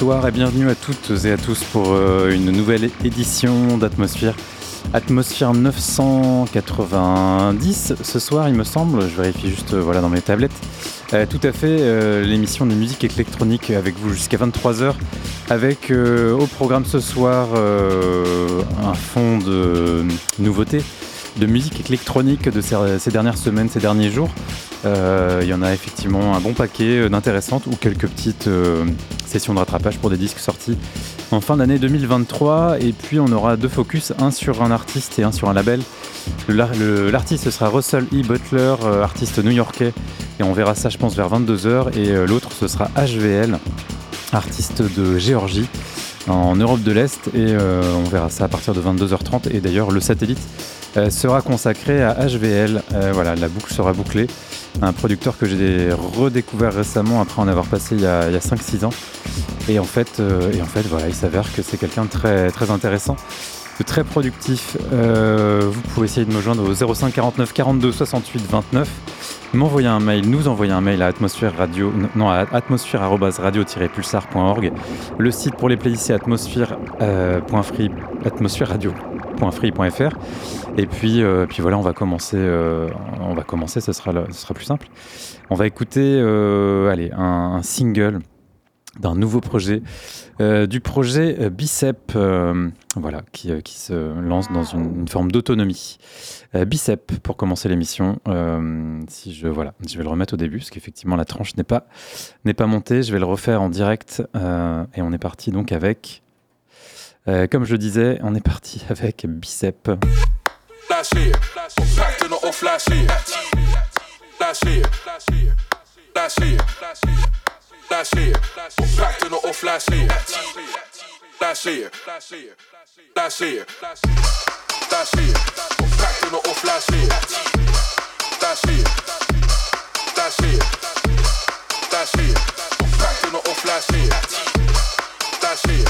Bonsoir et bienvenue à toutes et à tous pour euh, une nouvelle édition d'Atmosphère. Atmosphère 990 ce soir il me semble, je vérifie juste euh, voilà dans mes tablettes. Euh, tout à fait l'émission de musique électronique avec vous jusqu'à 23h avec au programme ce soir un fond de nouveautés de musique électronique de ces, dernières semaines, ces derniers jours. Il y en a effectivement un bon paquet d'intéressantes ou quelques petites sessions de rattrapage pour des disques sortis en fin d'année 2023. Et puis on aura deux focus, un sur un artiste et un sur un label. L'artiste sera Russell E. Butler, euh, artiste new-yorkais, et on verra ça je pense vers 22h. Et euh, l'autre ce sera HVL, artiste de Géorgie en Europe de l'Est et euh, on verra ça à partir de 22h30 et d'ailleurs le satellite sera consacré à HVL. Voilà, la boucle sera bouclée. Un producteur que j'ai redécouvert récemment après en avoir passé il y a, a 5-6 ans. Et en fait, euh, et en fait voilà, il s'avère que c'est quelqu'un de très, très intéressant, très productif. Euh, vous pouvez essayer de me joindre au 05 49 42 68 29. M'envoyer un mail, nous envoyer un mail à atmosphère radio, non à atmosphère-radio-pulsar.org. Le site pour les playlists c'est atmosphère, euh. Et puis, euh, puis voilà, on va commencer. on va commencer, ce sera, sera plus simple. On va écouter, allez, un single d'un nouveau projet, euh, du projet euh, Bicep, euh, voilà, qui, euh, se lance dans une, forme d'autonomie. Euh, Bicep pour commencer l'émission. Euh, si je voilà, je vais le remettre au début parce qu'effectivement la tranche n'est pas n'est pas montée. Je vais le refaire en direct euh, et on est parti donc avec. euh, comme je disais, on est parti avec Bicep. That's here. Packed in the off last year. That's it. That's it. That's it. That's it. I'm Packed in the off last year. That's it. That's it. That's it. I'm Packed in the off last year. That's it.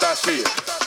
That's it.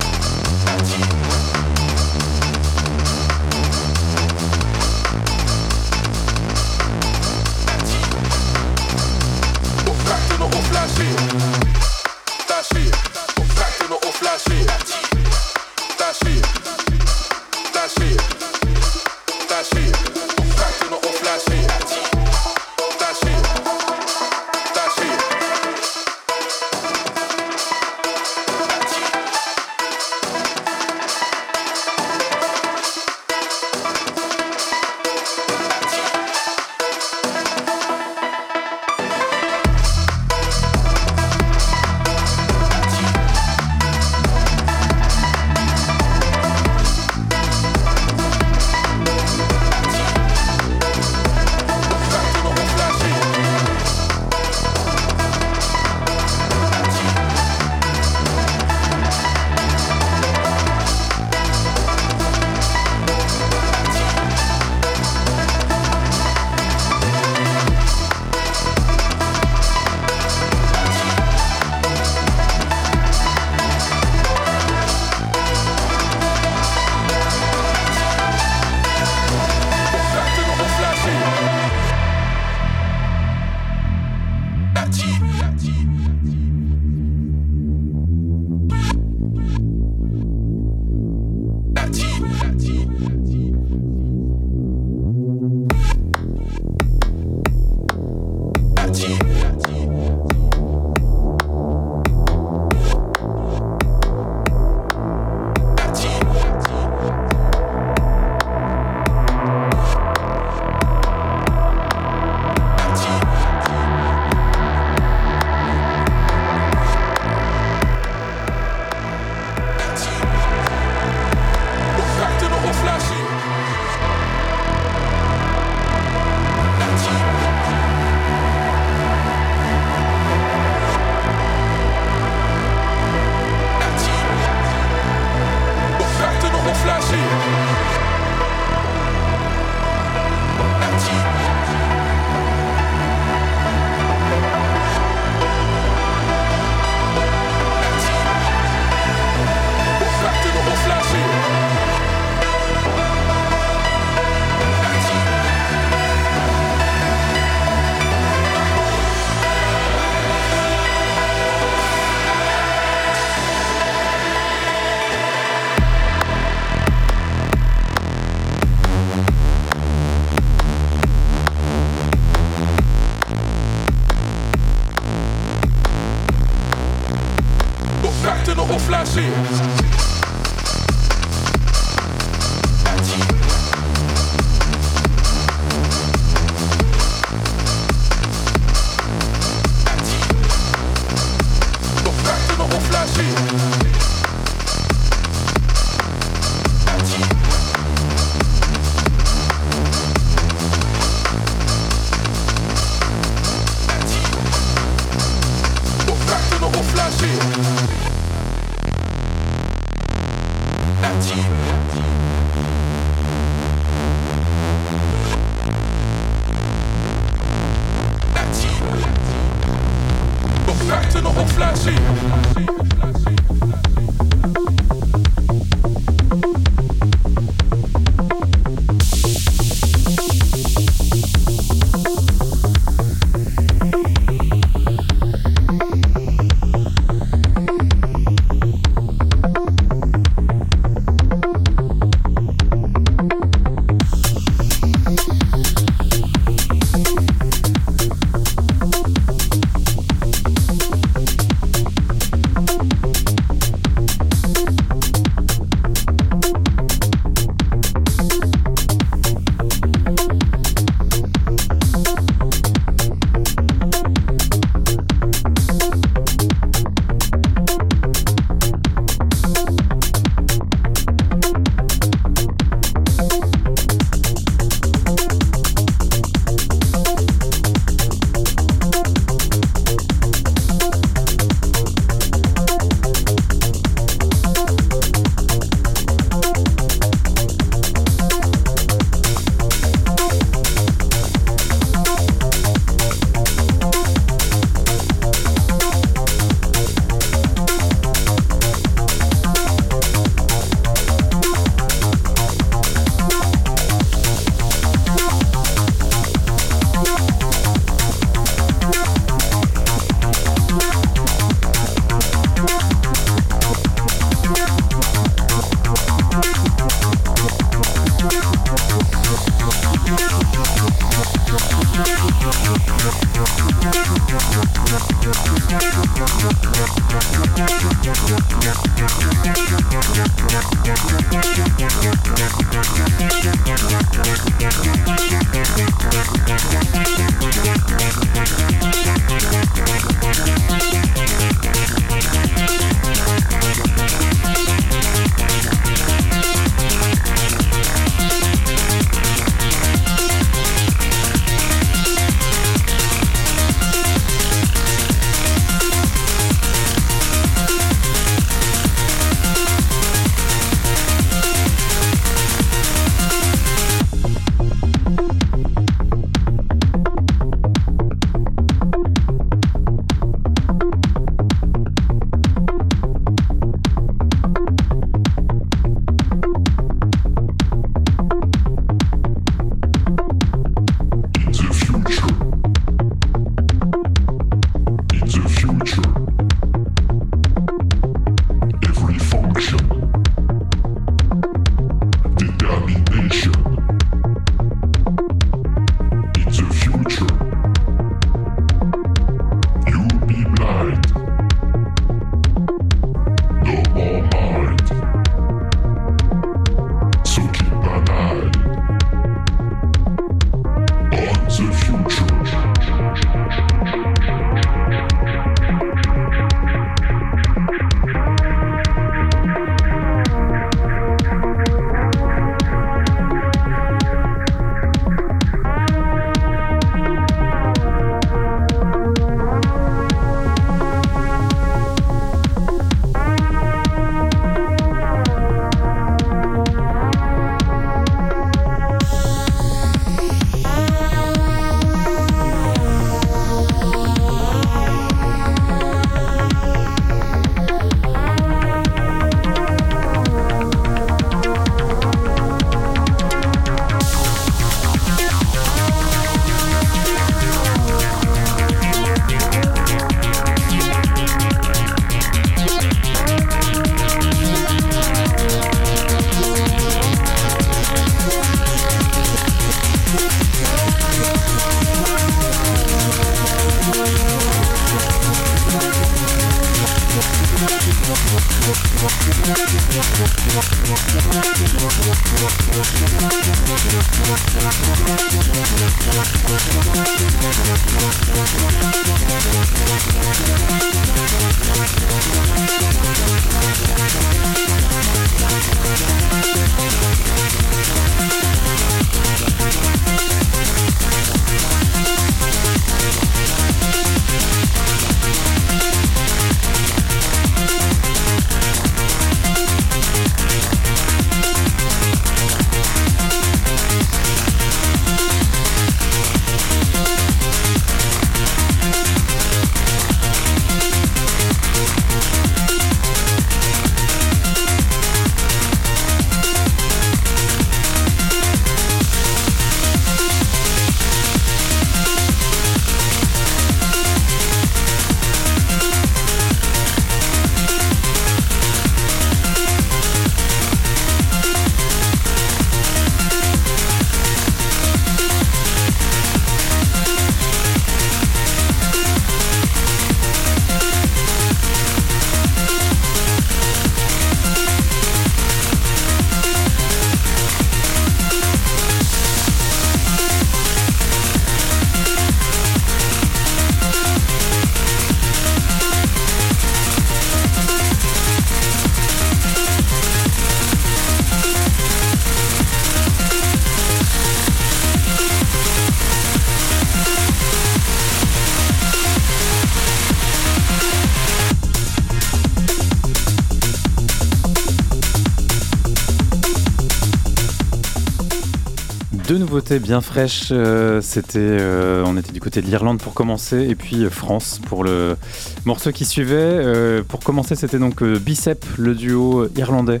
Deux nouveautés bien fraîches. euh, c'était, euh, on était du côté de l'Irlande pour commencer, et puis euh, France pour le morceau qui suivait. Pour commencer, c'était donc Bicep, le duo irlandais,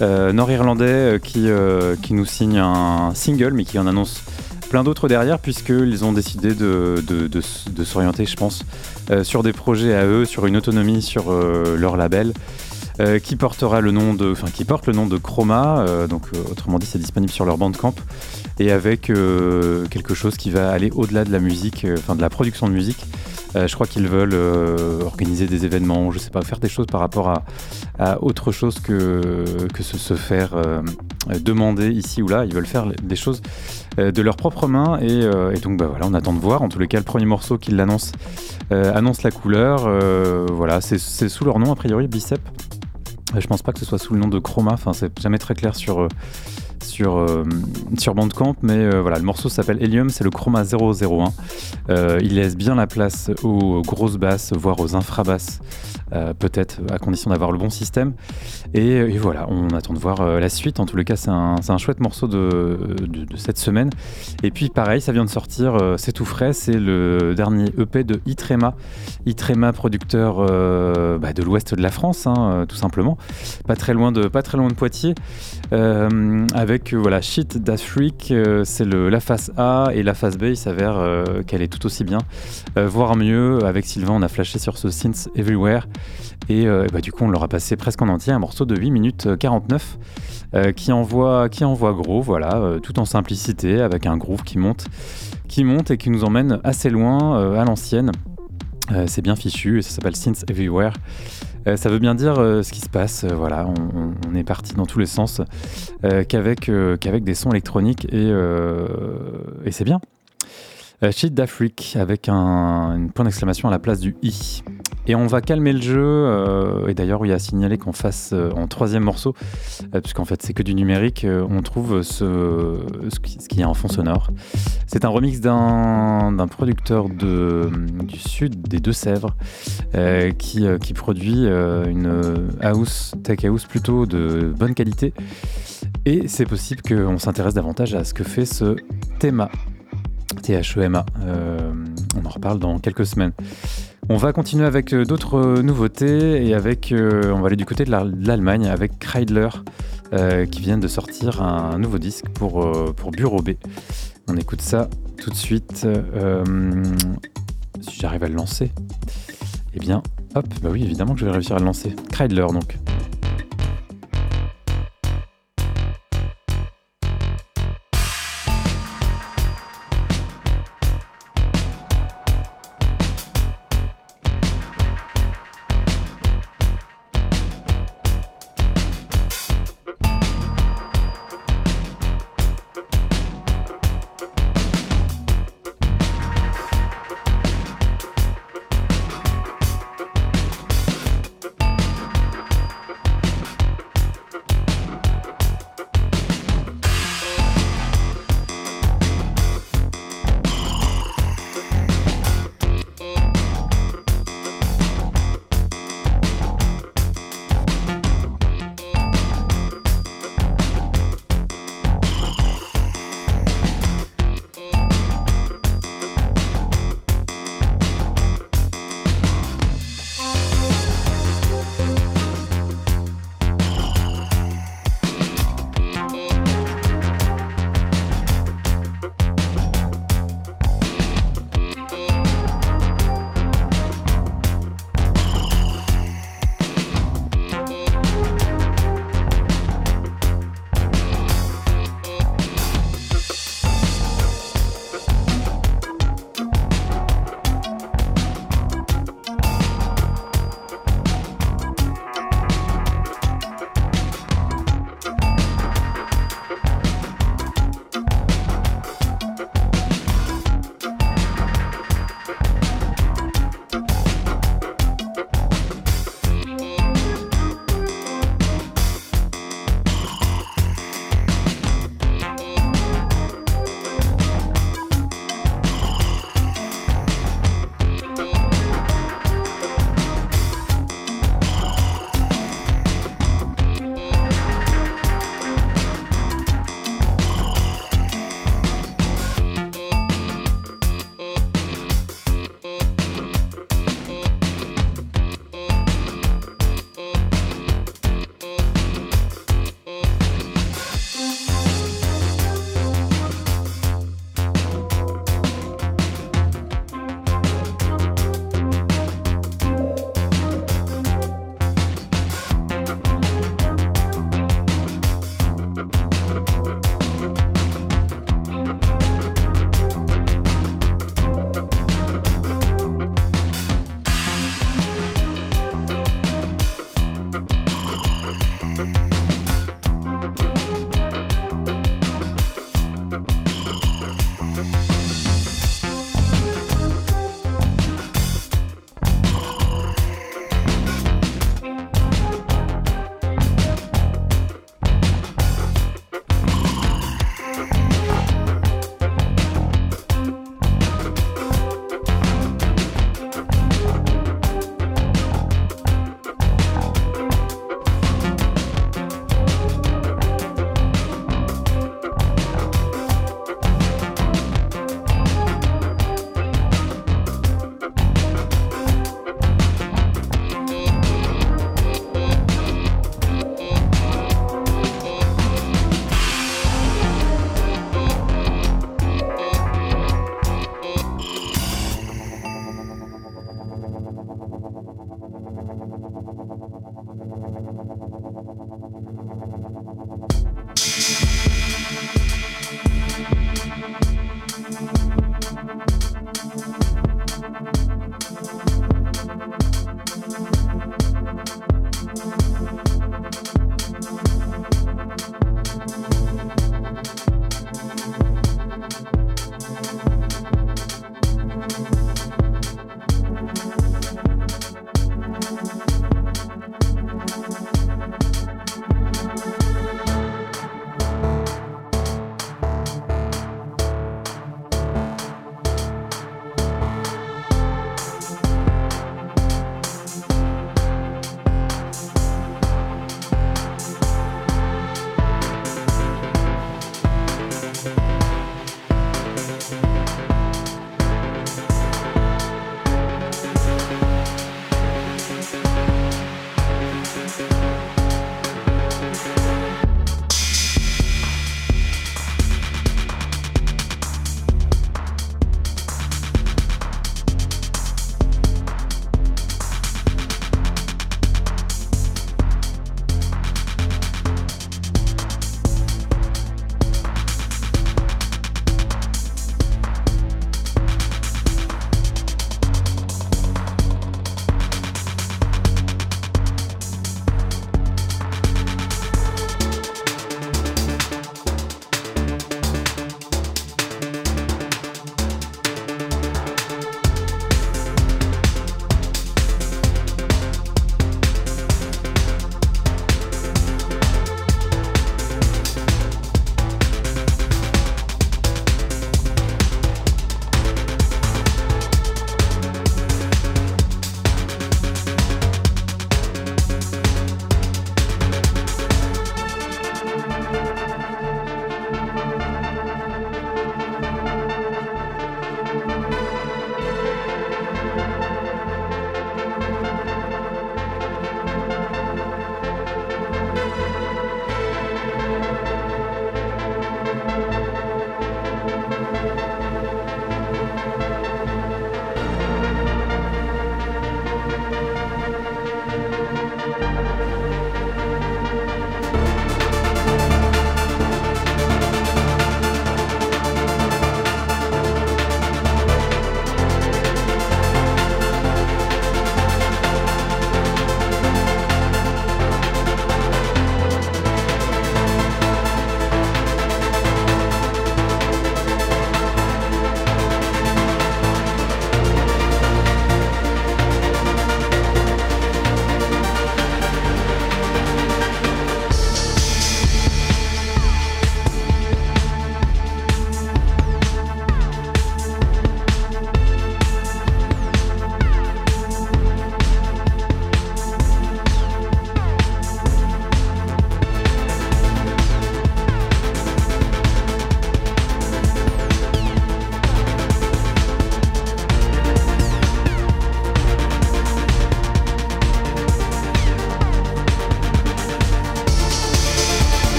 nord-irlandais, qui, nous signe un single, mais qui en annonce plein d'autres derrière, puisqu'ils ont décidé de, s'orienter, je pense, sur des projets à eux, sur une autonomie sur leur label. Euh, qui portera le nom de, enfin qui porte le nom de Chroma, euh, donc euh, autrement dit c'est disponible sur leur Bandcamp et avec quelque chose qui va aller au-delà de la musique, enfin de la production de musique. Je crois qu'ils veulent organiser des événements, je sais pas, faire des choses par rapport à, autre chose que, que se, faire demander ici ou là. Ils veulent faire des choses de leurs propres mains et, donc bah, voilà, on attend de voir. En tous les cas, le premier morceau qu'ils l'annoncent euh, annonce la couleur. voilà, c'est sous leur nom a priori, Bicep. Euh, Je pense pas que ce soit sous le nom de Chroma, enfin c'est jamais très clair sur, euh, euh, sur Bandcamp, mais voilà, le morceau s'appelle Helium, c'est le Chroma 001. Euh, il laisse bien la place aux grosses basses, voire aux infrabasses, euh, peut-être à condition d'avoir le bon système. Et, voilà, on attend de voir euh, la suite. En les cas, c'est un, un chouette morceau de, de, cette semaine. Et puis pareil, ça vient de sortir, euh, c'est tout frais, c'est le dernier EP de Itrema. Itrema, producteur bah, de l'ouest de la France, hein, tout simplement, pas très loin de, pas très loin de Poitiers, avec voilà Shit d'Afrique, c'est la face A et la face B, il s'avère qu'elle est tout aussi bien, voire mieux. Avec Sylvain, on a flashé sur ce Synth Everywhere et euh, bah, du coup, on l'aura passé presque en entier, un morceau de 8 minutes euh, 49 euh, qui envoie, qui envoie gros, voilà, euh, tout en simplicité, avec un groove qui monte, qui monte et qui nous emmène assez loin euh, à l'ancienne. Euh, c'est bien fichu et ça s'appelle Synth Everywhere. Euh, ça veut bien dire euh, ce qui se passe. euh, voilà, on, est parti dans tous les sens euh, qu'avec euh, des sons électroniques et, euh, c'est bien. Euh, Shit d'Afrique avec un point d'exclamation à la place du i. Et on va calmer le jeu. euh, et d'ailleurs, il y a signalé qu'on fasse euh, en troisième morceau, euh, puisqu'en fait c'est que du numérique, euh, on trouve ce, ce qui, ce qui est en fond sonore. C'est un remix d'un producteur du sud des Deux-Sèvres qui, qui produit une house, tech house plutôt de bonne qualité. Et c'est possible qu'on s'intéresse davantage à ce que fait ce Thema. T-H-E-M-A. On en reparle dans quelques semaines. On va continuer avec euh, d'autres euh, nouveautés et avec, euh, on va aller du côté de la- de l'Allemagne avec Kreidler qui vient de sortir un nouveau disque pour, pour Bureau B. On écoute ça tout de suite. si j'arrive à le lancer, eh bien, hop, bah oui, évidemment que je vais réussir à le lancer. Kreidler donc.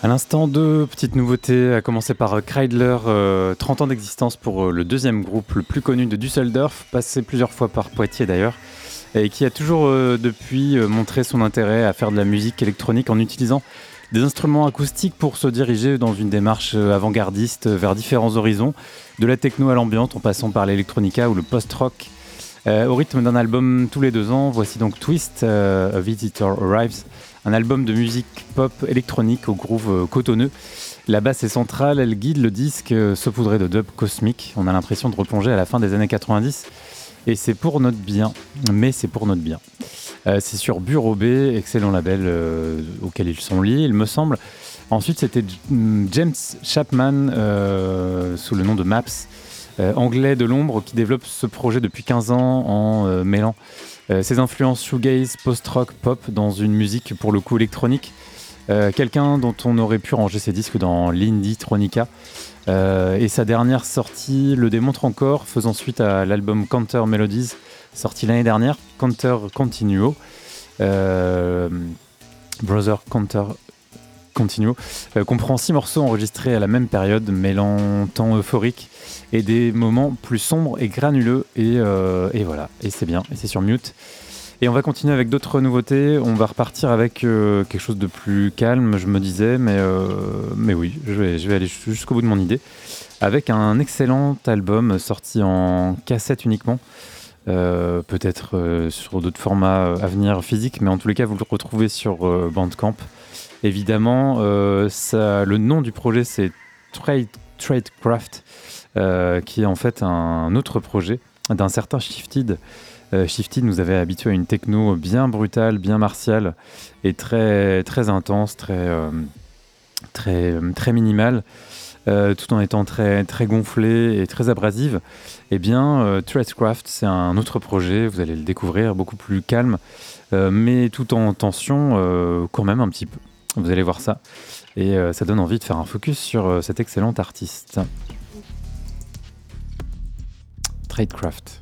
À l'instant, deux petites nouveautés, à commencer par Kreidler, 30 euh, ans d'existence pour euh, le deuxième groupe le plus connu de Düsseldorf, passé plusieurs fois par Poitiers d'ailleurs, et qui a toujours euh, depuis montré son intérêt à faire de la musique électronique en utilisant des instruments acoustiques pour se diriger dans une démarche avant-gardiste vers différents horizons, de la techno à l'ambiance en passant par l'électronica ou le post-rock. au rythme d'un album tous les deux ans, voici donc Twist, A Visitor Arrives, un album de musique pop électronique au groove euh, cotonneux. La basse est centrale, elle guide le disque euh, saupoudré de dub cosmique. On a l'impression de replonger à la fin des années 90 et c'est pour notre bien, mais c'est pour notre bien. Euh, c'est sur Bureau B, excellent label auquel ils sont liés, il me semble. Ensuite, c'était James Chapman sous le nom de Maps, anglais de l'ombre, qui développe ce projet depuis 15 ans en mêlant ses influences shoegaze, post-rock, pop dans une musique pour le coup électronique. Euh, quelqu'un dont on aurait pu ranger ses disques dans l'Indie Tronica. Euh, et sa dernière sortie le démontre encore, faisant suite à l'album Counter Melodies, sorti l'année dernière, Counter Continuo. Brother Counter Continuo comprend six morceaux enregistrés à la même période, mêlant temps euphorique et des moments plus sombres et granuleux. Et, euh, et voilà, et c'est bien, et c'est sur mute. Et on va continuer avec d'autres nouveautés. On va repartir avec euh, quelque chose de plus calme, je me disais, mais, euh, mais oui, je vais, je vais aller jusqu'au bout de mon idée. Avec un excellent album sorti en cassette uniquement. peut-être sur d'autres formats à venir physiques, mais en tous les cas, vous le retrouvez sur Bandcamp. Évidemment, le nom du projet, c'est Trade, Tradecraft. Euh, qui est en fait un autre projet d'un certain Shifted. Euh, nous avait habitué à une techno bien brutale, bien martiale et très, très intense, très, euh, très, très minimale. tout en étant très, très gonflé et très abrasive, eh bien, euh, c'est un autre projet, vous allez le découvrir, beaucoup plus calme, mais tout en tension quand même un petit peu. Vous allez voir ça. Et ça donne envie de faire un focus sur cet excellent artiste. Tradecraft.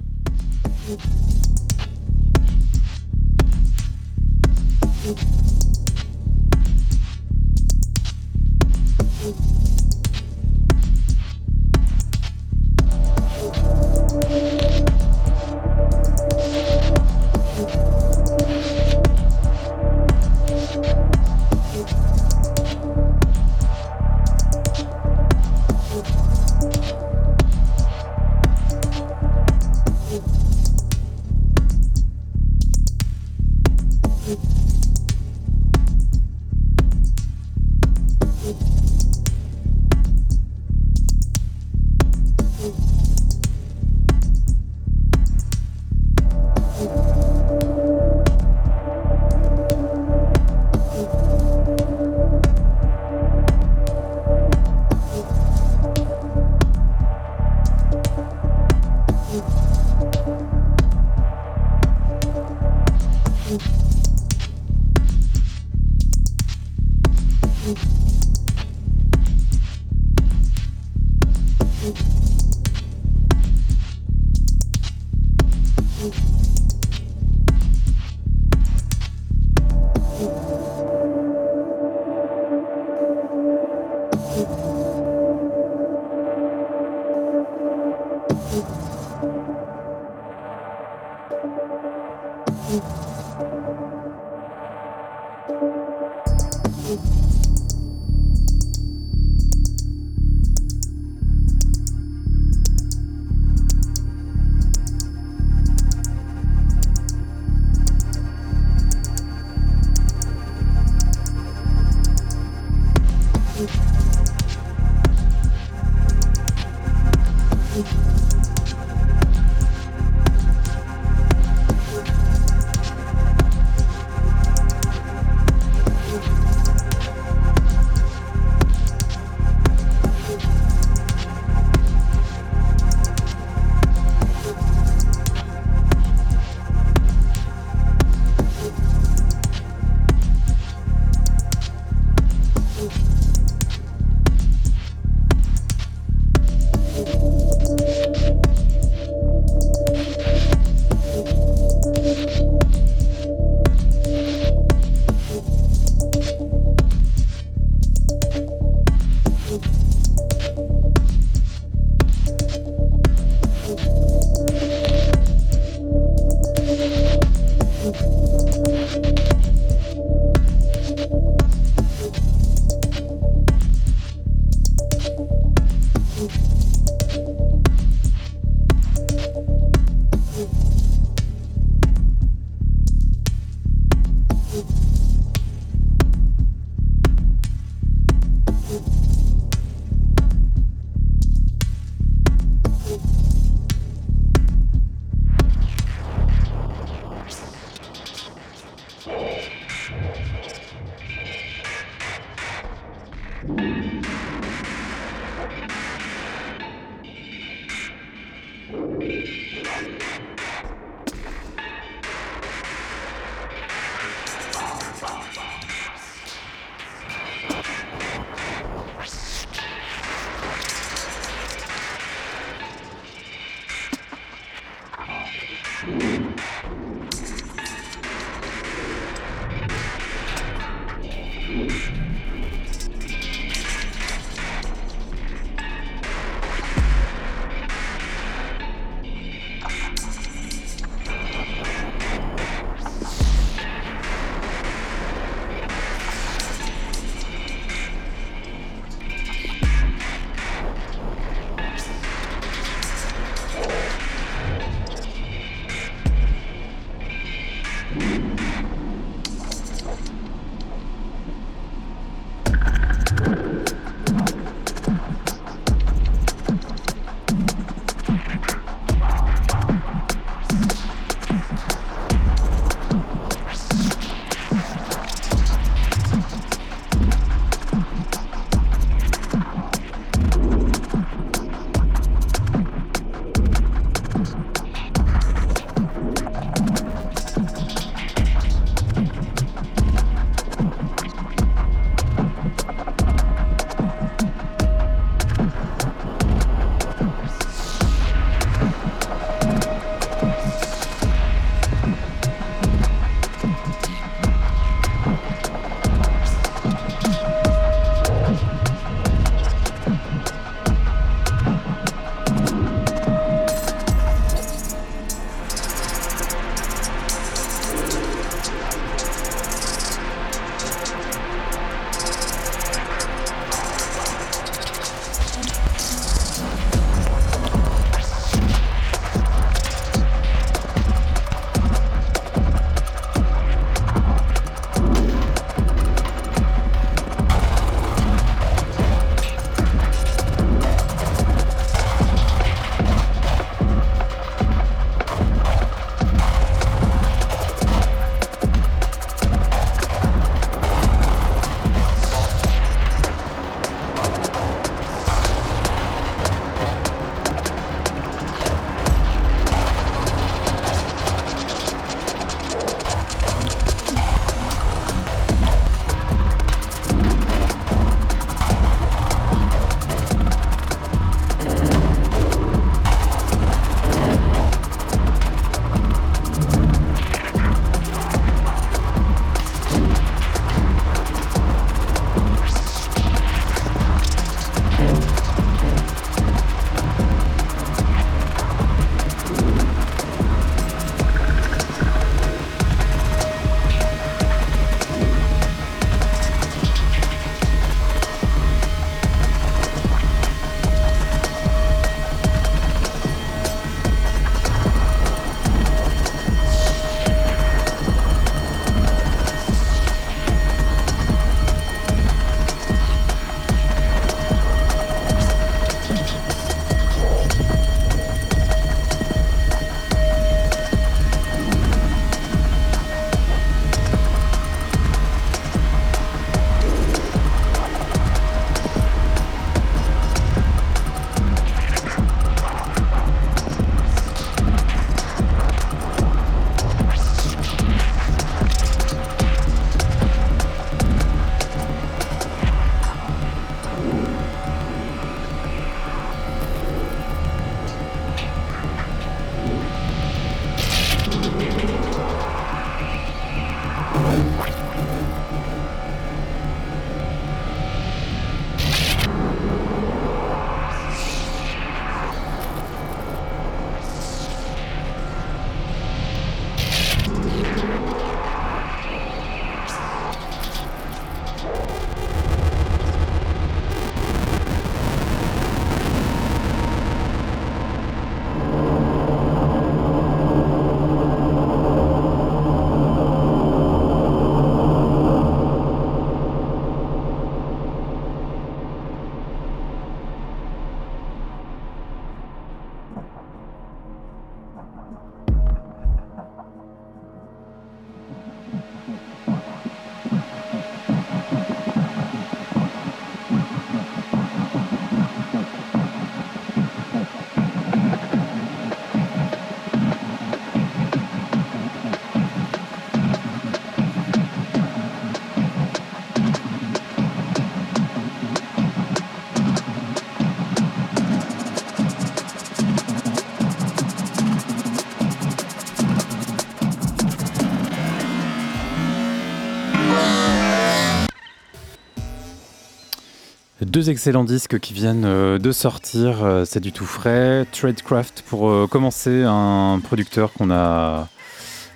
Deux excellents disques qui viennent euh, de sortir, euh, c'est du tout frais. Tradecraft pour euh, commencer, un producteur qu'on a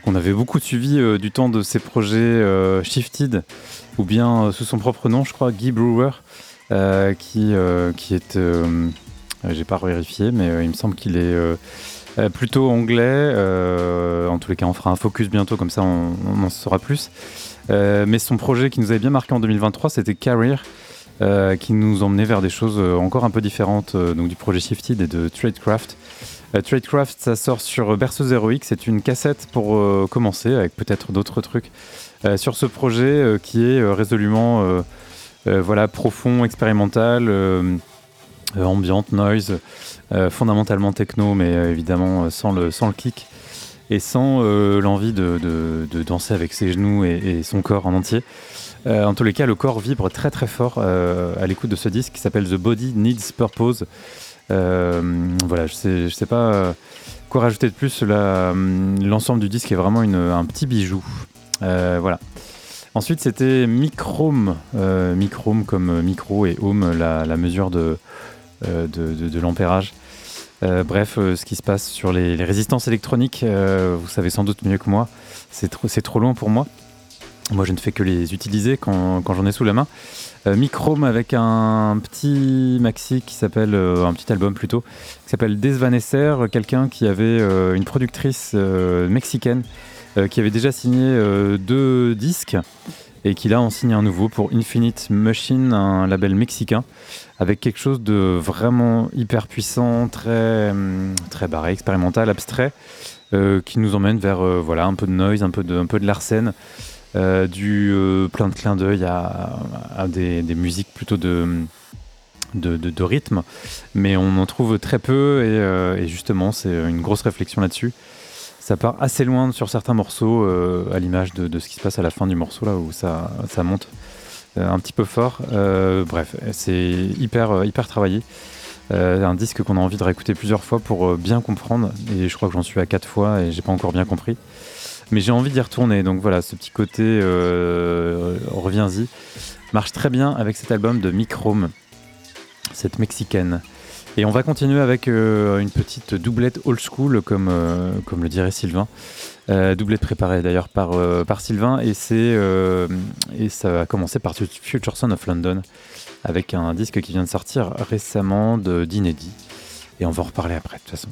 qu'on avait beaucoup suivi du temps de ses projets Shifted, ou bien sous son propre nom, je crois, Guy Brewer, qui, qui est, j'ai pas vérifié, mais il me semble qu'il est plutôt anglais. en tous les cas, on fera un focus bientôt, comme ça on, on en saura plus. mais son projet qui nous avait bien marqué en 2023, c'était Career. Euh, qui nous emmenait vers des choses euh, encore un peu différentes euh, donc du projet Shifted et de Tradecraft. Tradecraft, ça sort sur Berceuse Heroic, c'est une cassette pour commencer, avec peut-être d'autres trucs sur ce projet qui est résolument voilà, profond, expérimental, ambiante, noise, fondamentalement techno, mais évidemment sans le, sans le kick et sans l'envie de, de, danser avec ses genoux et, et son corps en entier. Euh, en tous les cas, le corps vibre très très fort euh, à l'écoute de ce disque qui s'appelle The Body Needs Purpose. Euh, voilà, je sais, je sais pas quoi rajouter de plus. L'ensemble du disque est vraiment un petit bijou. voilà. Ensuite, c'était Microme, Microme comme micro et ohm, la, mesure de, l'ampérage. bref, ce qui se passe sur les, résistances électroniques, vous savez sans doute mieux que moi. C'est trop, trop long pour moi. Moi, je ne fais que les utiliser quand, j'en ai sous la main. Euh, Microme avec un petit maxi qui s'appelle, euh, un petit album plutôt, qui s'appelle Desvanescer, quelqu'un qui avait euh, une productrice mexicaine qui avait déjà signé deux disques et qui là en signe un nouveau pour Infinite Machine, un label mexicain, avec quelque chose de vraiment hyper puissant, très, hum, très barré, expérimental, abstrait, qui nous emmène vers voilà, un peu de noise, un peu de, un peu de Larsen. Euh, du euh, plein de clins d'œil à, des, musiques plutôt de, de, rythme, mais on en trouve très peu et, euh, justement c'est une grosse réflexion là-dessus. Ça part assez loin sur certains morceaux, à l'image de, ce qui se passe à la fin du morceau là où ça, ça monte un petit peu fort. bref, c'est hyper, hyper travaillé. un disque qu'on a envie de réécouter plusieurs fois pour bien comprendre, et je crois que j'en suis à quatre fois et j'ai pas encore bien compris. Mais j'ai envie d'y retourner. Donc voilà, ce petit côté euh, reviens-y marche très bien avec cet album de Microme, cette mexicaine. Et on va continuer avec euh, une petite doublette old school, comme, euh, le dirait Sylvain. doublette préparée d'ailleurs par, Sylvain. Et, c'est, et ça a commencé par Future Son of London, avec un disque qui vient de sortir récemment d'inédit. Et on va en reparler après, de toute façon.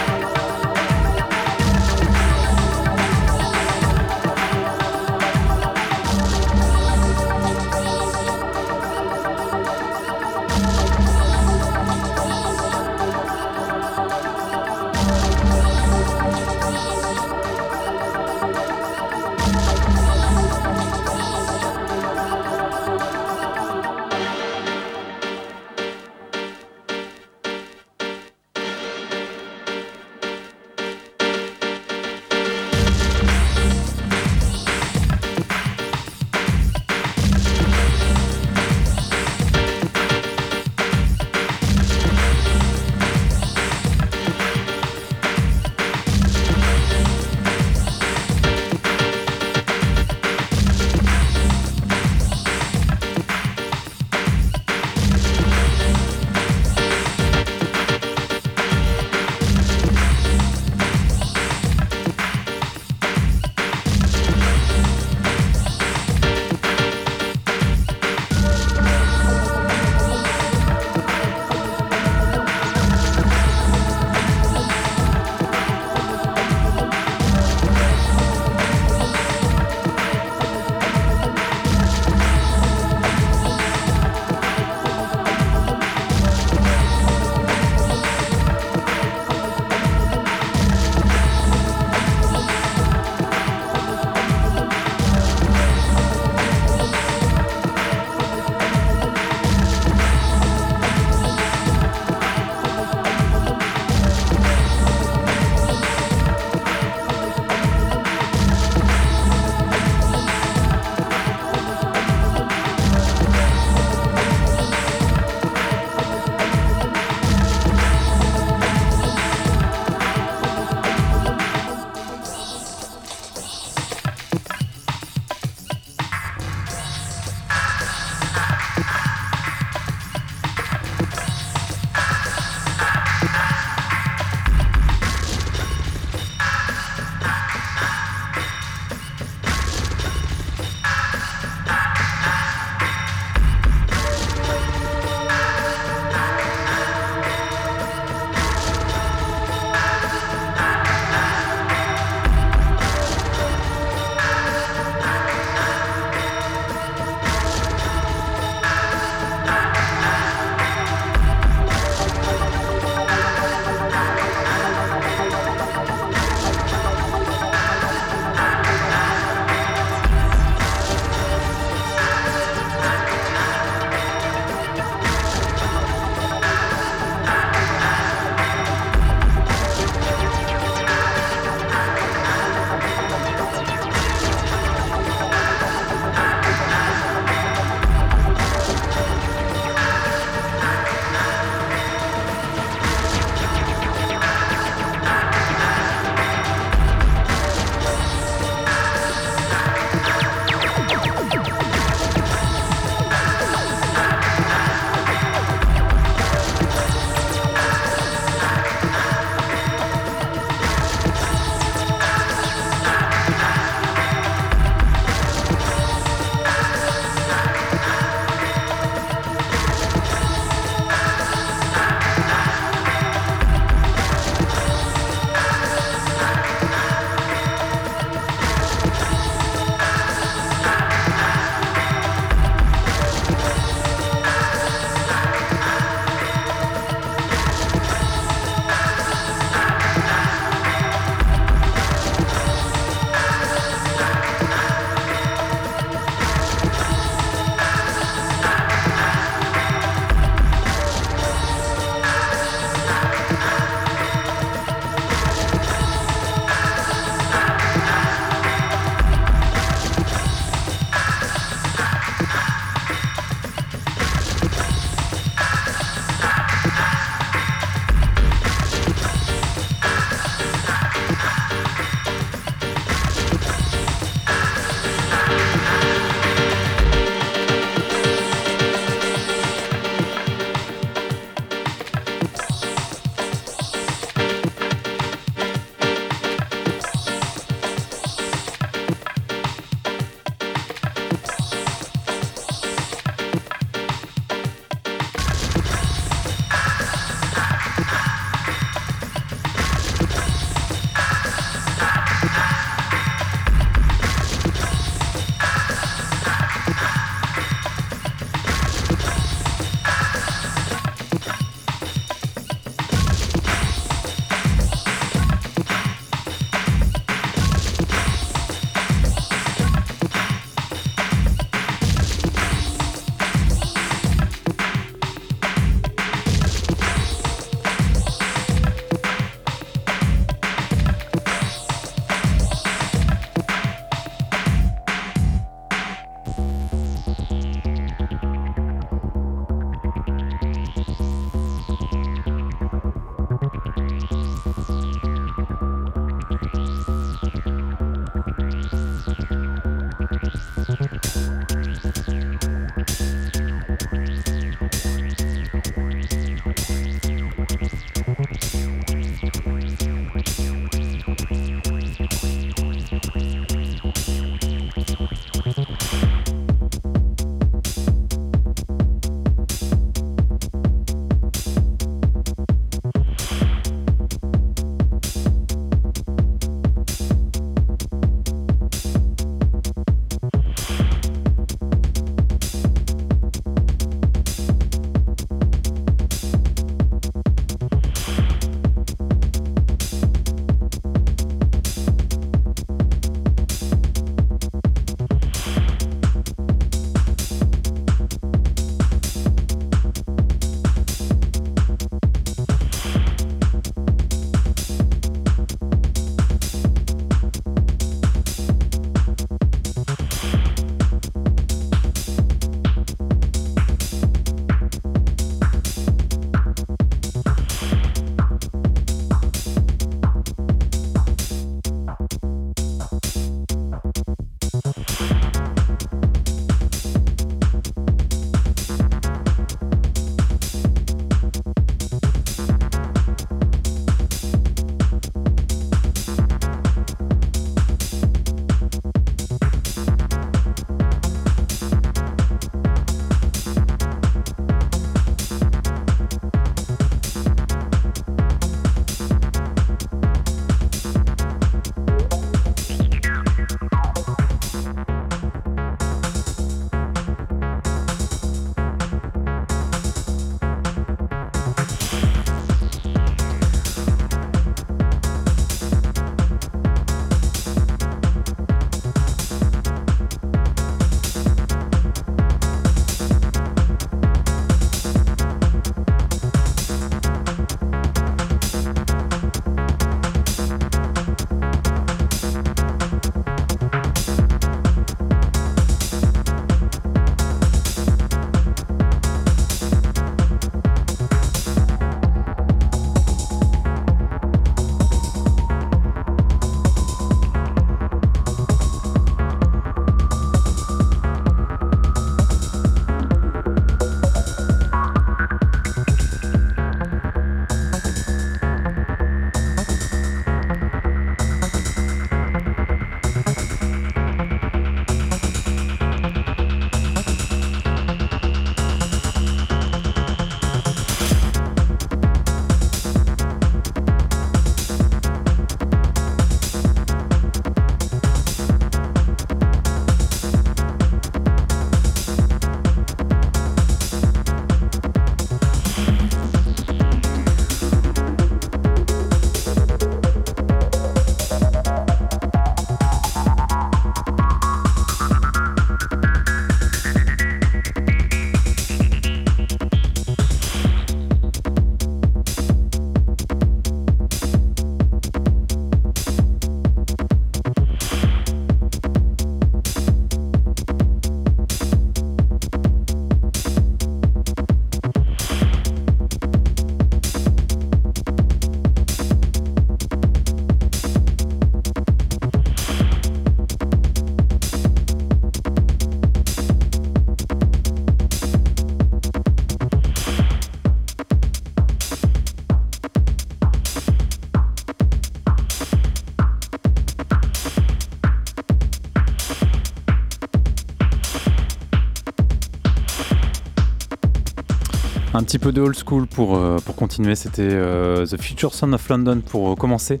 Un petit peu de old school pour, euh, pour continuer, c'était euh, The Future Son of London pour commencer.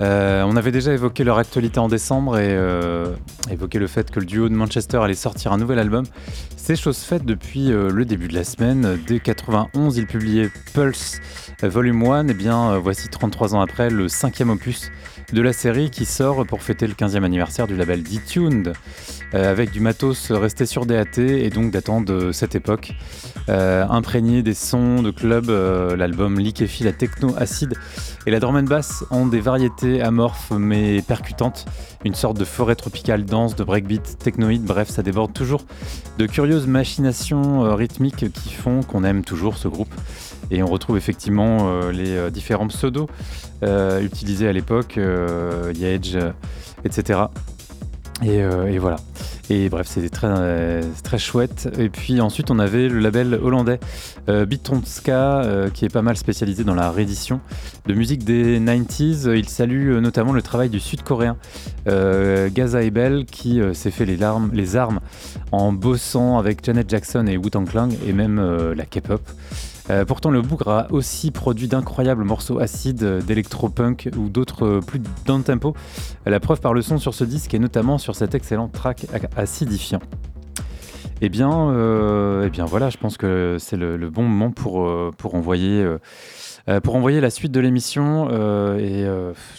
Euh, on avait déjà évoqué leur actualité en décembre et évoqué le fait que le duo de Manchester allait sortir un nouvel album. C'est chose faite depuis le début de la semaine. Dès 91, ils publiaient Pulse Volume 1. Et bien, voici 33 ans après le cinquième opus de la série qui sort pour fêter le 15e anniversaire du label D-Tuned. Euh, avec du matos resté sur DAT et donc datant de cette époque. Euh, imprégné des sons de club, euh, l'album Liquéfie, la techno acide et la drum and bass ont des variétés amorphes mais percutantes, une sorte de forêt tropicale dense de breakbeat, technoïde, bref, ça déborde toujours de curieuses machinations rythmiques qui font qu'on aime toujours ce groupe. Et on retrouve effectivement les différents pseudos utilisés à l'époque, Edge, etc. Euh, et, voilà. Et bref, c'était très, euh, très chouette. Et puis ensuite, on avait le label hollandais euh, Bitonska, euh, qui est pas mal spécialisé dans la réédition de musique des 90s. Il salue notamment le travail du sud-coréen Gaza Ebel, qui s'est fait les, larmes, armes en bossant avec Janet Jackson et Wu-Tang Clan, et même la K-pop. Euh, pourtant, le Bougre a aussi produit d'incroyables morceaux acides euh, d'électropunk ou d'autres euh, plus down tempo. La preuve par le son sur ce disque et notamment sur cet excellent track acidifiant. Eh bien, eh bien voilà, je pense que c'est le, bon moment pour, envoyer, la suite de l'émission. et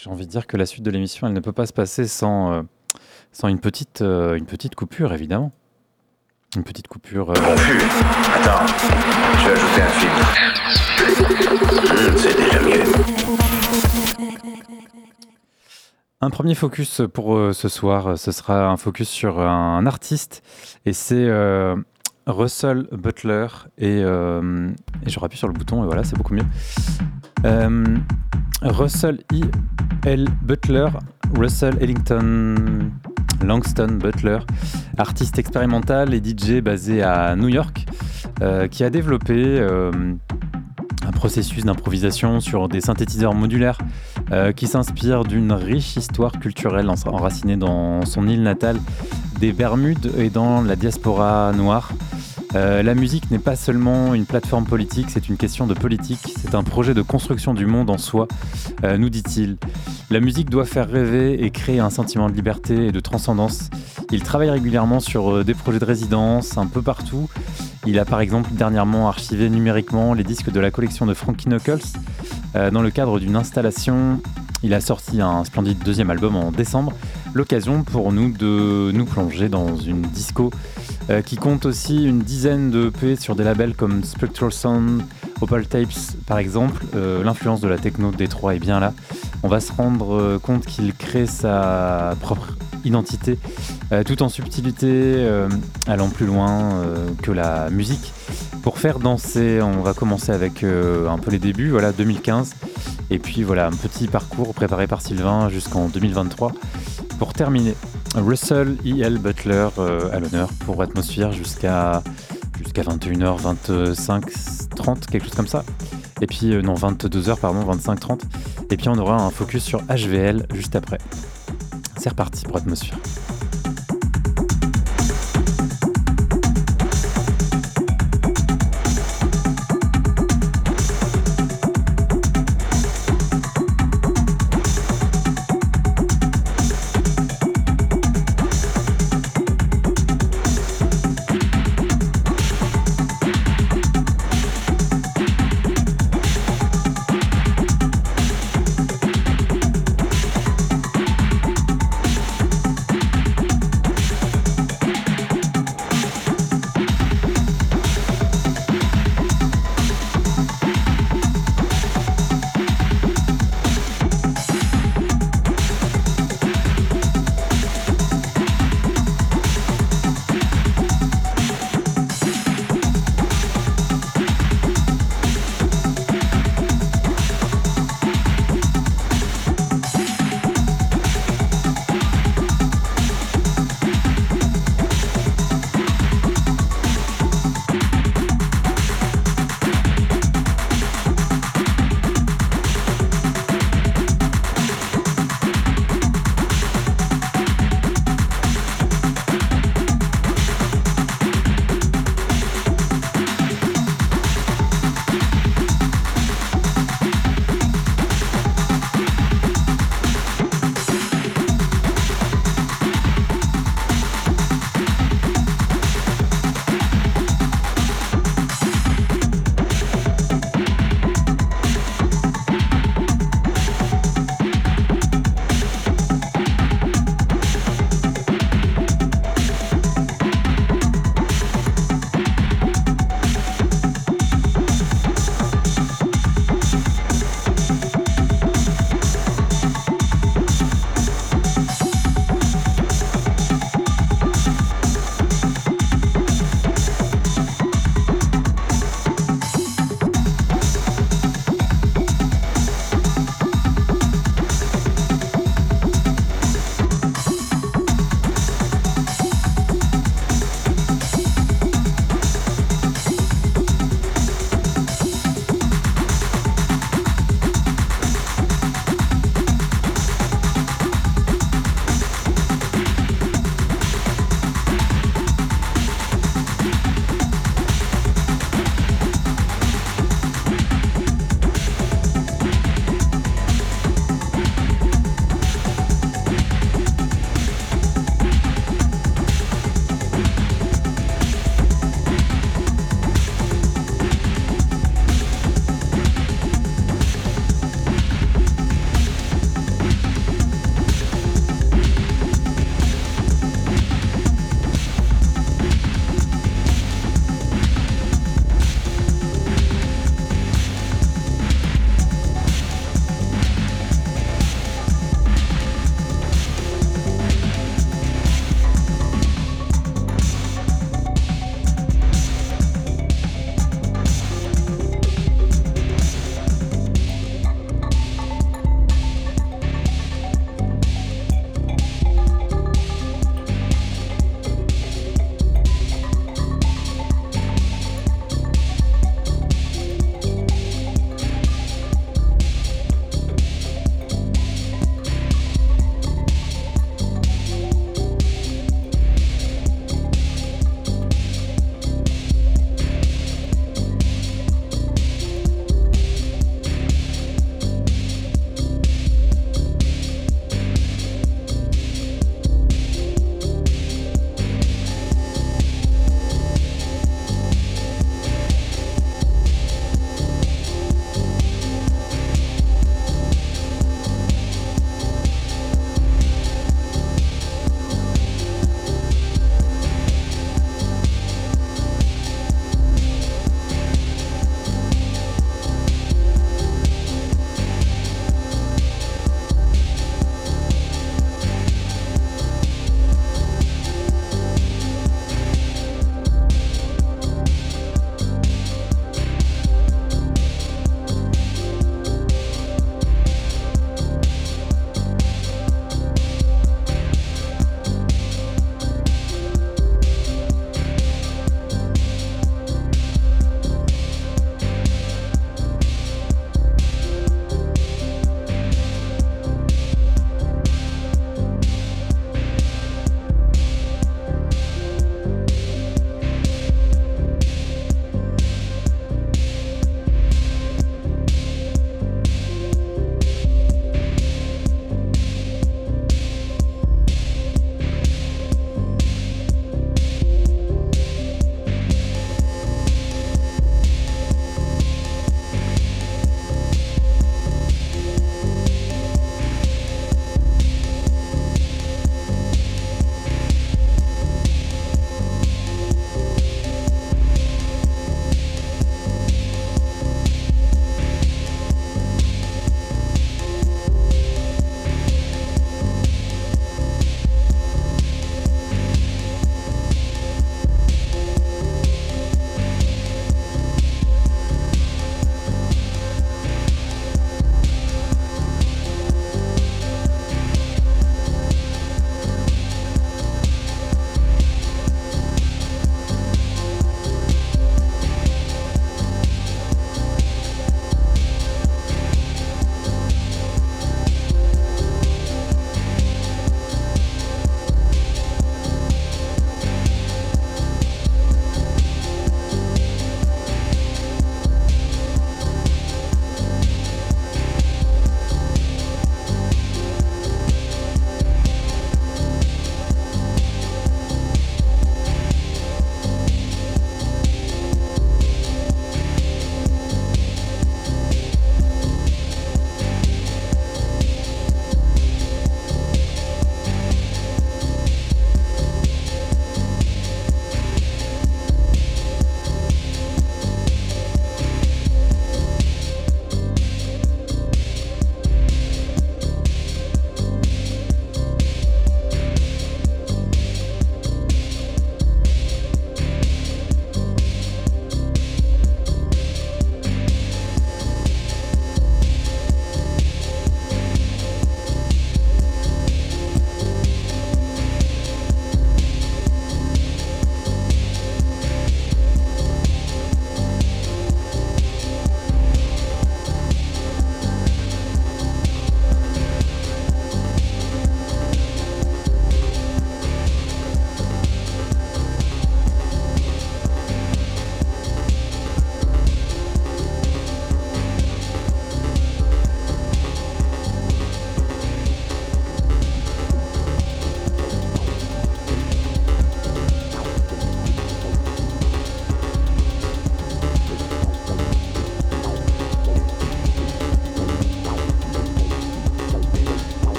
j'ai envie de dire que la suite de l'émission, elle ne peut pas se passer sans, petite, une petite coupure, évidemment. Une petite coupure. Euh... Confus. Attends, je vais ajouter un c'est déjà mieux. Un premier focus pour euh, ce soir, ce sera un focus sur un artiste et c'est euh, Russell Butler et, et, je rappuie sur le bouton et voilà, c'est beaucoup mieux. Russell E. L. Butler, Russell Ellington Langston Butler, artiste expérimental et DJ basé à New York, euh, qui a développé euh, un processus d'improvisation sur des synthétiseurs modulaires euh, qui s'inspire d'une riche histoire culturelle enracinée dans son île natale des Bermudes et dans la diaspora noire. Euh, la musique n'est pas seulement une plateforme politique, c'est une question de politique, c'est un projet de construction du monde en soi, euh, nous dit-il. La musique doit faire rêver et créer un sentiment de liberté et de transcendance. Il travaille régulièrement sur euh, des projets de résidence un peu partout. Il a par exemple dernièrement archivé numériquement les disques de la collection de Frankie Knuckles dans le cadre d'une installation. Il a sorti un splendide deuxième album en décembre, l'occasion pour nous de nous plonger dans une disco euh, qui compte aussi une dizaine de sur des labels comme Spectral Sound, Opal Tapes par exemple. Euh, l'influence de la techno de Détroit est bien là. On va se rendre euh, compte qu'il crée sa propre identité, tout en subtilité, allant plus loin que la musique. Pour faire danser, on va commencer avec un peu les débuts, voilà 2015, et puis voilà un petit parcours préparé par Sylvain jusqu'en 2023. Pour terminer, Russell E.L. Butler euh, à l'honneur pour Atmosphère jusqu'à jusqu'à 21h, 25, 30, quelque chose comme ça. Et puis, euh, non, 22h, pardon, 25, 30. Et puis, on aura un focus sur HVL juste après. C'est reparti pour Atmosphère.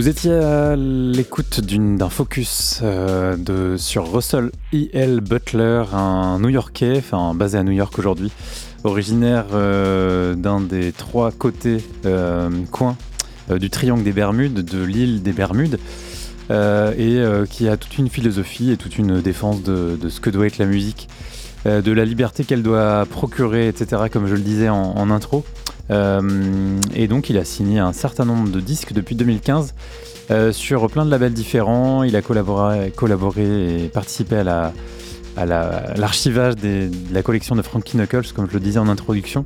Vous étiez à l'écoute d'un focus euh, sur Russell E.L. Butler, un New-Yorkais, enfin basé à New York aujourd'hui, originaire euh, d'un des trois côtés euh, coins du triangle des Bermudes, de l'île des Bermudes, et qui a toute une philosophie et toute une défense de, ce que doit être la musique, de la liberté qu'elle doit procurer, etc., comme je le disais en intro. Euh, et donc il a signé un certain nombre de disques depuis 2015 euh, sur plein de labels différents. Il a collaboré, collaboré et participé à la, à l'archivage de la collection de Frankie Knuckles, comme je le disais en introduction.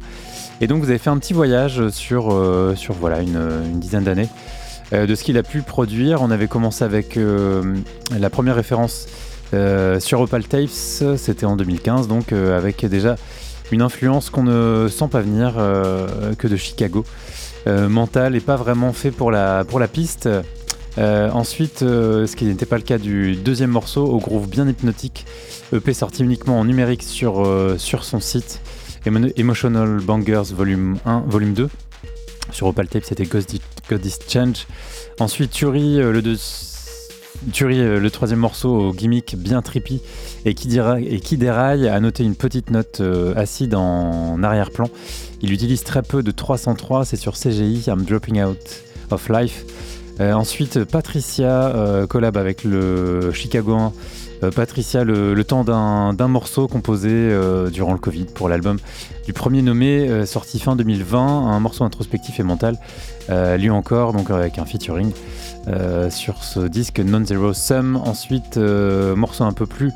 Et donc vous avez fait un petit voyage sur, euh, sur voilà, une dizaine d'années de ce qu'il a pu produire. On avait commencé avec la première référence sur Opal Tapes, c'était en 2015, donc avec déjà une influence qu'on ne sent pas venir euh, que de Chicago. Euh, mental et pas vraiment fait pour la, piste. Euh, ensuite, ce qui n'était pas le cas du deuxième morceau, au groove bien hypnotique, EP sorti uniquement en numérique sur, son site, Emotional Bangers Volume 1, Volume 2. Sur Opal Tape, c'était Ghost Change. Ensuite, Turi, le, deux, Turi, euh, le troisième morceau au gimmick bien trippy et qui, déraille, a noté une petite note euh, acide en arrière-plan. Il utilise très peu de 303, c'est sur CGI, I'm Dropping Out of Life. Euh, ensuite, Patricia collab avec le Chicagoan. Patricia, le, temps d'un morceau composé durant le Covid pour l'album du premier nommé, sorti fin 2020, un morceau introspectif et mental, lui encore, donc avec un featuring. Euh, sur ce disque Non-Zero Sum. Ensuite, euh, morceau un peu plus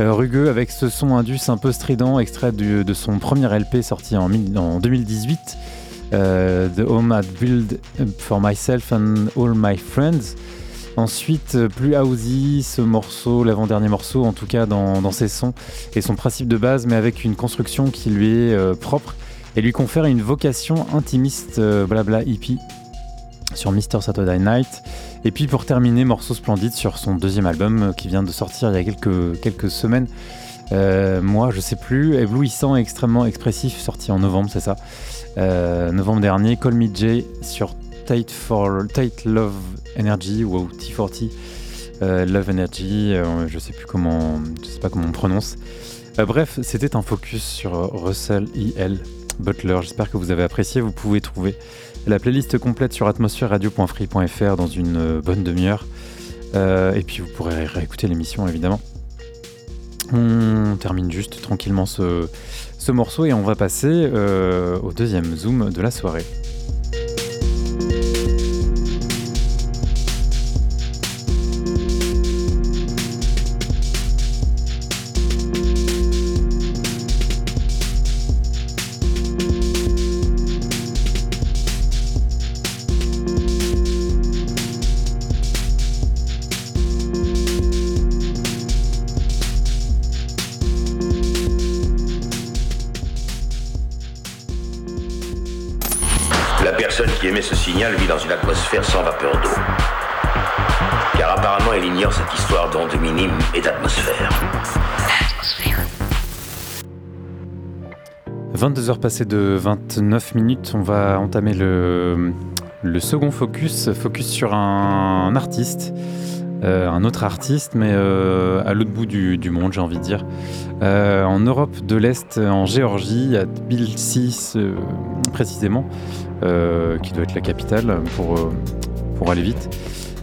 euh, rugueux avec ce son indus un peu strident, extrait de son premier LP sorti en, 2018. The Home I'd Build for Myself and All My Friends. Ensuite, plus housey, ce morceau, l'avant-dernier morceau, en tout cas dans, ses sons et son principe de base, mais avec une construction qui lui est propre et lui confère une vocation intimiste, blabla hippie sur Mr. Saturday Night. Et puis pour terminer, morceau splendide sur son deuxième album euh, qui vient de sortir il y a quelques, quelques semaines. Euh, moi, je sais plus, éblouissant et extrêmement expressif, sorti en novembre, c'est ça. Euh, novembre dernier, Call Me J sur Tate, for, Tate Love Energy ou T40 Love Energy, je sais plus comment, je sais pas comment on prononce. bref, c'était un focus sur Russell E.L. Butler. J'espère que vous avez apprécié. Vous pouvez trouver la playlist complète sur atmosphère-radio.free.fr dans une euh, bonne demi-heure. Euh, et puis vous pourrez réécouter l'émission évidemment. On termine juste tranquillement ce, morceau et on va passer euh, au deuxième zoom de la soirée. 22 heures passées de 29 minutes, on va entamer le, second focus, focus sur un, artiste, euh, un autre artiste, mais euh, à l'autre bout du, monde, j'ai envie de dire. Euh, en Europe de l'Est, en Géorgie, à Tbilissi précisément, qui doit être la capitale pour, pour aller vite.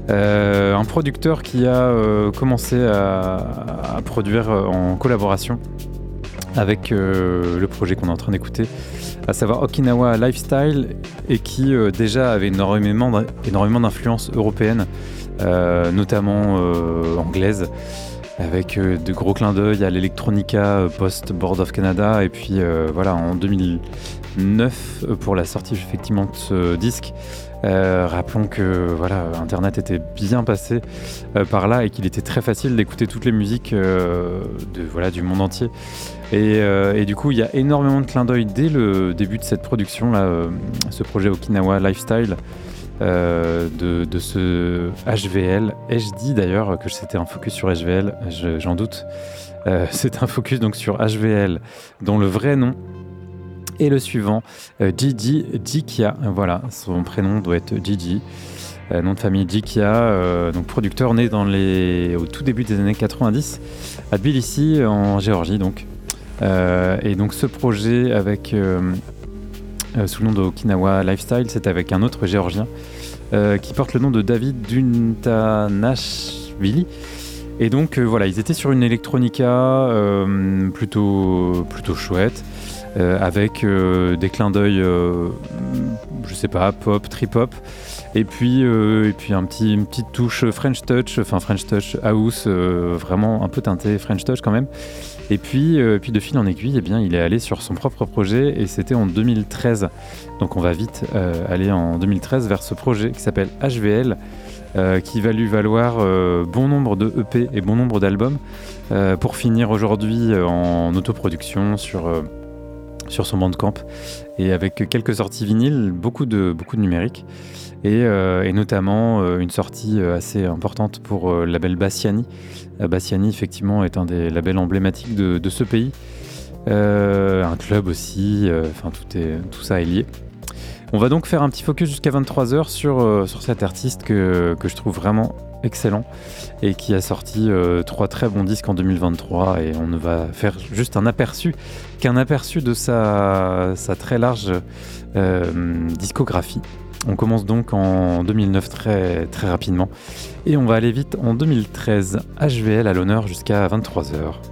Un producteur qui a commencé à, produire en collaboration avec le projet qu'on est en train d'écouter, à savoir Okinawa Lifestyle, et qui déjà avait énormément, énormément d'influences européennes, notamment anglaises, avec de gros clins d'œil à l'Electronica post-Board of Canada, et puis voilà, en 2000, neuf pour la sortie effectivement de ce disque. Euh, rappelons que voilà, Internet était bien passé euh, par là et qu'il était très facile d'écouter toutes les musiques euh, de, voilà, du monde entier. Et, du coup, il y a énormément de clins d'œil dès le début de cette production, là, ce projet Okinawa Lifestyle. de, de, ce HVL, HD d'ailleurs, que c'était un focus sur HVL, j'en doute. c'est un focus donc sur HVL, dont le vrai nom et le suivant, euh, Gigi Jikia. Voilà, son prénom doit être Gigi. nom de famille Jikia, donc producteur né dans les, au tout début des années 90 à Tbilissi en Géorgie donc. Et donc ce projet avec sous le nom de Okinawa Lifestyle, c'est avec un autre géorgien qui porte le nom de David Duntanashvili. Et donc voilà, ils étaient sur une electronica plutôt, plutôt chouette. Euh, avec euh, des clins d'œil, euh, je sais pas, pop, trip-hop. Et puis, et puis un petit, une petite touche French Touch, enfin French Touch House, vraiment un peu teinté French Touch quand même. Et puis, puis de fil en aiguille, eh il est allé sur son propre projet et c'était en 2013. Donc on va vite aller en 2013 vers ce projet qui s'appelle HVL, qui va lui valoir bon nombre de EP et bon nombre d'albums pour finir aujourd'hui en autoproduction sur sur son bandcamp et avec quelques sorties vinyles, beaucoup de, beaucoup de numérique et, euh, notamment euh, une sortie euh, assez importante pour le label Bassiani. Bassiani, effectivement, est un des labels emblématiques de, ce pays. un club aussi, enfin tout, ça est lié. On va donc faire un petit focus jusqu'à 23h sur, sur cet artiste que, que je trouve vraiment excellent et qui a sorti euh, trois très bons disques en 2023 et on ne va faire juste un aperçu qu'un aperçu de sa, très large euh, discographie. On commence donc en 2009 très, très rapidement et on va aller vite en 2013. HVL à l'honneur jusqu'à 23h.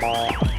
Bye.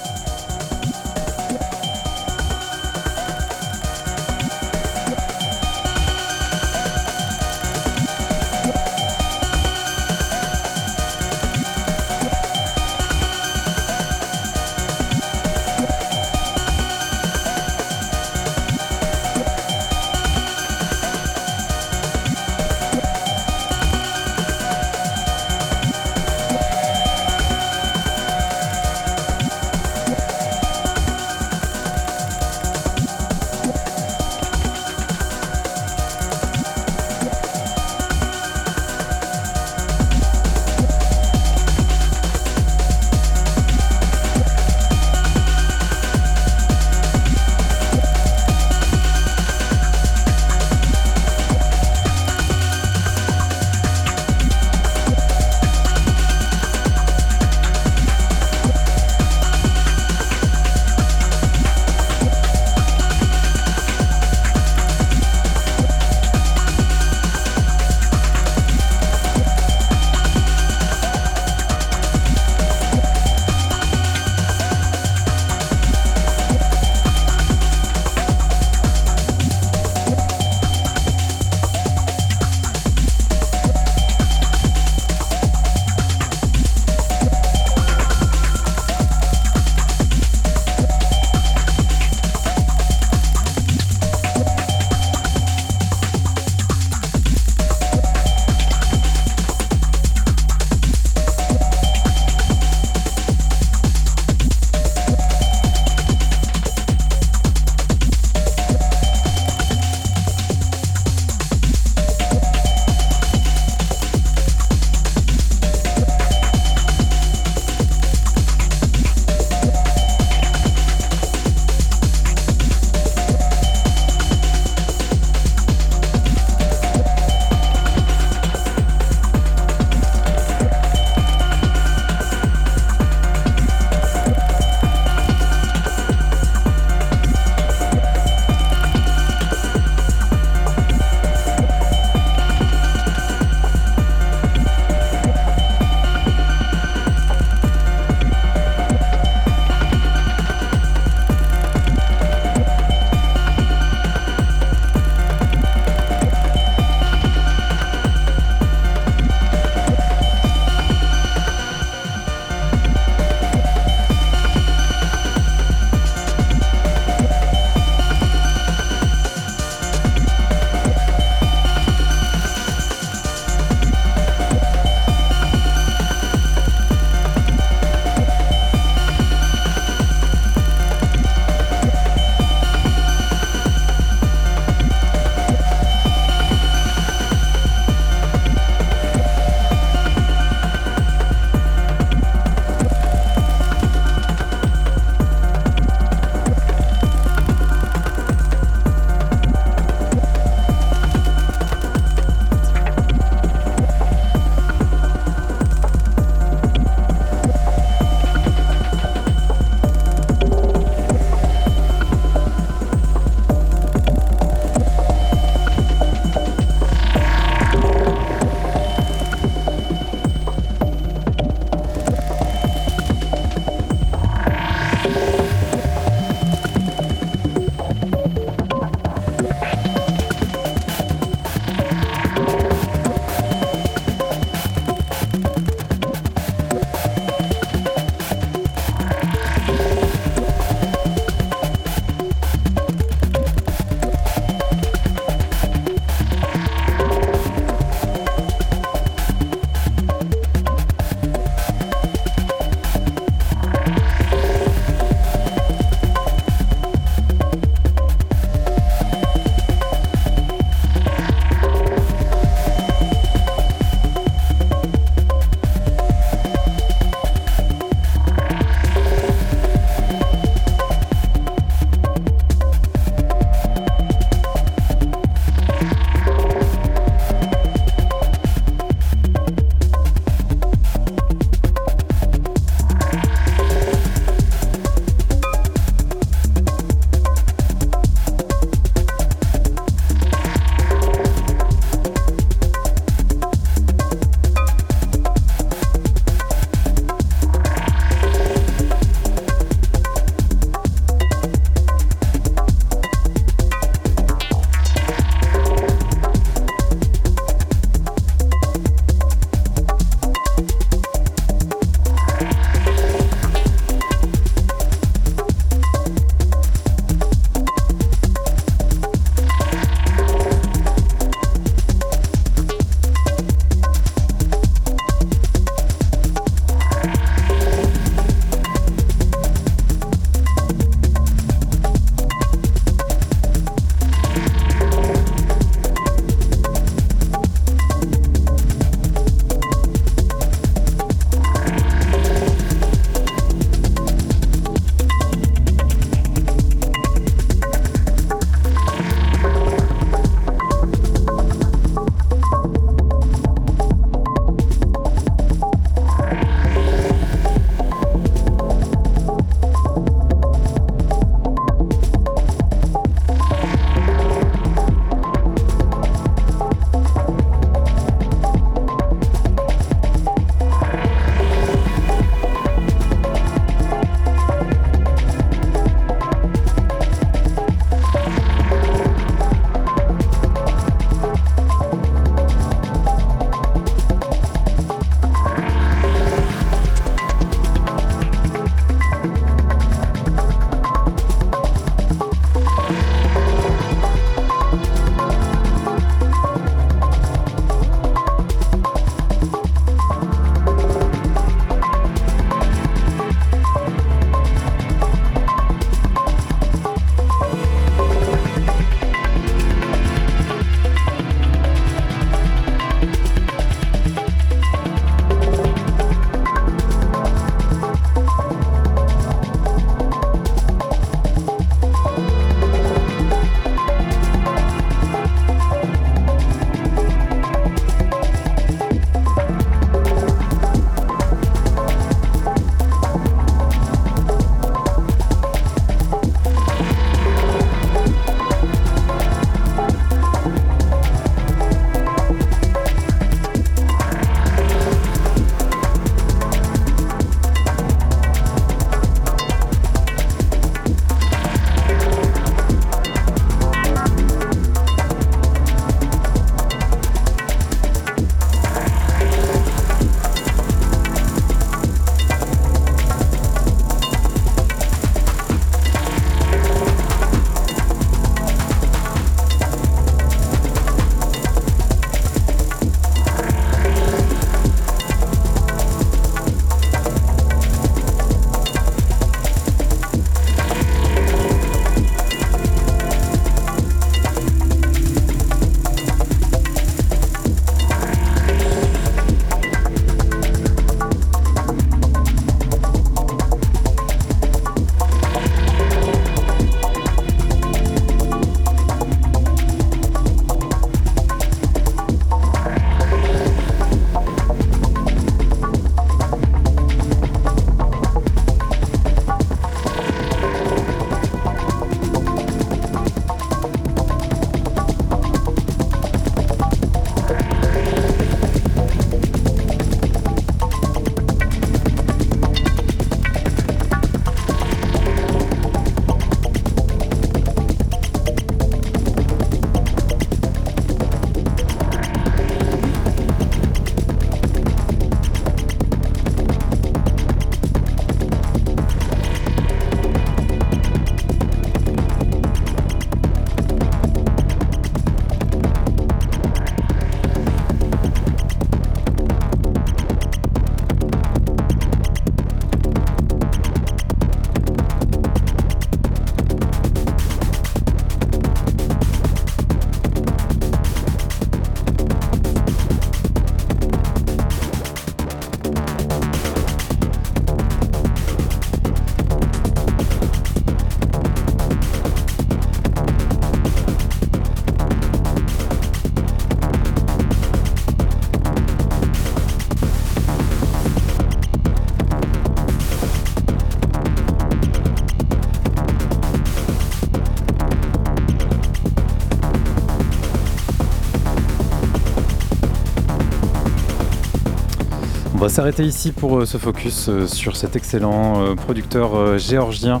Va s'arrêter ici pour euh, ce focus euh, sur cet excellent euh, producteur géorgien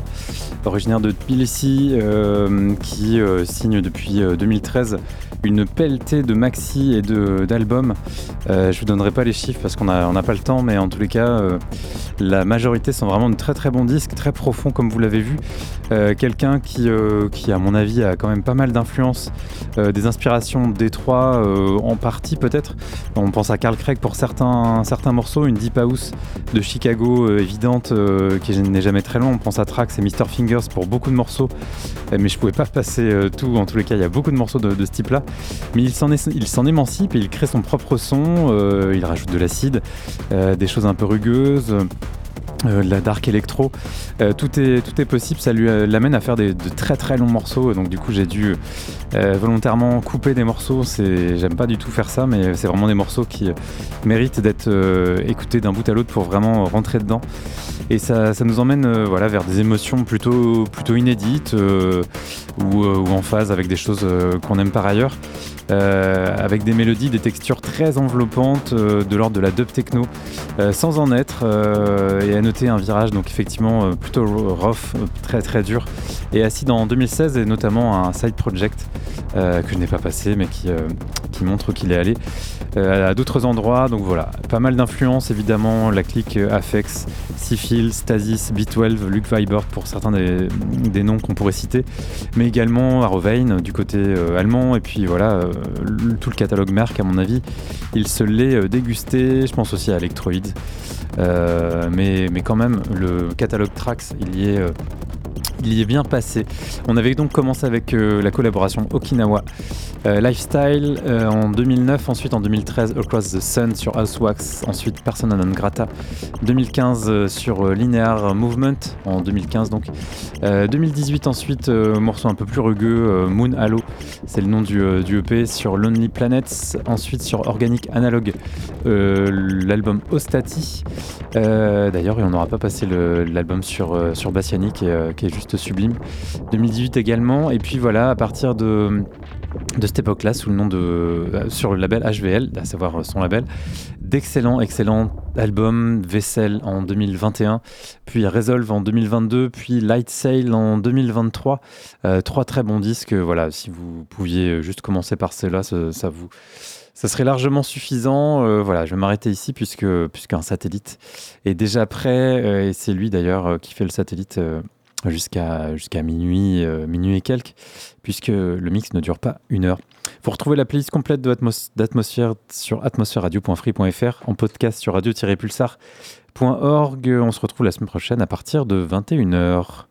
originaire de Tbilissi qui signe depuis 2013 une pelletée de maxi et d'albums. Euh, je vous donnerai pas les chiffres parce qu'on n'a pas le temps, mais en tous les cas, la majorité sont vraiment de très très bons disques, très profonds comme vous l'avez vu. Quelqu'un qui, qui, à mon avis, a quand même pas mal d'influence, des inspirations Détroit en partie peut-être. On pense à Carl Craig pour certains, morceaux une deep house de Chicago euh, évidente euh, qui n'est jamais très long. On pense à Trax et Mr. Fingers pour beaucoup de morceaux, euh, mais je pouvais pas passer tout. En tous les cas, il y a beaucoup de morceaux de, ce type-là. Mais il s'en émancipe et il crée son propre son. il rajoute de l'acide, des choses un peu rugueuses. Euh, la dark électro, euh, tout, est, tout est possible, ça lui euh, l'amène à faire de très très longs morceaux, donc du coup j'ai dû volontairement couper des morceaux, j'aime pas du tout faire ça, mais c'est vraiment des morceaux qui méritent d'être écoutés d'un bout à l'autre pour vraiment rentrer dedans, et ça, ça nous emmène voilà, vers des émotions plutôt, plutôt inédites, ou, ou, en phase avec des choses qu'on aime par ailleurs. Euh, avec des mélodies, des textures très enveloppantes euh, de l'ordre de la dub techno, euh, sans en être, et à noter un virage donc effectivement plutôt rough, très très dur, et assis en 2016 et notamment un side project que je n'ai pas passé mais qui, montre qu'il est allé à d'autres endroits. Donc voilà, pas mal d'influences évidemment, la clique Afex, Seafield, Stasis, B12, Luke Vibert pour certains des, noms qu'on pourrait citer, mais également Arovein du côté allemand, et puis voilà, euh, tout le catalogue Merck, à mon avis, il se l'est euh, dégusté. Je pense aussi à Electroid. Euh, mais, mais quand même, le catalogue Trax, il y est il y est bien passé. On avait donc commencé avec la collaboration Okinawa Lifestyle en 2009, ensuite en 2013 Across the Sun sur Housewax, ensuite Persona non grata 2015 sur Linear Movement en 2015 donc 2018 ensuite morceau un peu plus rugueux Moon Halo c'est le nom du, du, EP sur Lonely Planets ensuite sur Organic Analog l'album Ostati d'ailleurs on n'aura pas passé l'album sur, sur Bassiani qui est, qui est juste sublime 2018 également et puis voilà à partir de de cette époque-là sous le nom de euh, sur le label HVL, à savoir euh, son label, d'excellents excellents albums Vessel en 2021, puis Resolve en 2022, puis Light Sail en 2023. Euh, trois très bons disques. Voilà, si vous pouviez juste commencer par cela, ça, vous ça serait largement suffisant. voilà, je vais m'arrêter ici puisque puisqu'un satellite est déjà prêt et c'est lui d'ailleurs qui fait le satellite jusqu'à minuit, euh, minuit et quelques, puisque le mix ne dure pas une heure. Vous retrouvez la playlist complète d'Atmosphère sur atmosphèreradio.free.fr en podcast sur radio-pulsar.org. On se retrouve la semaine prochaine à partir de 21h.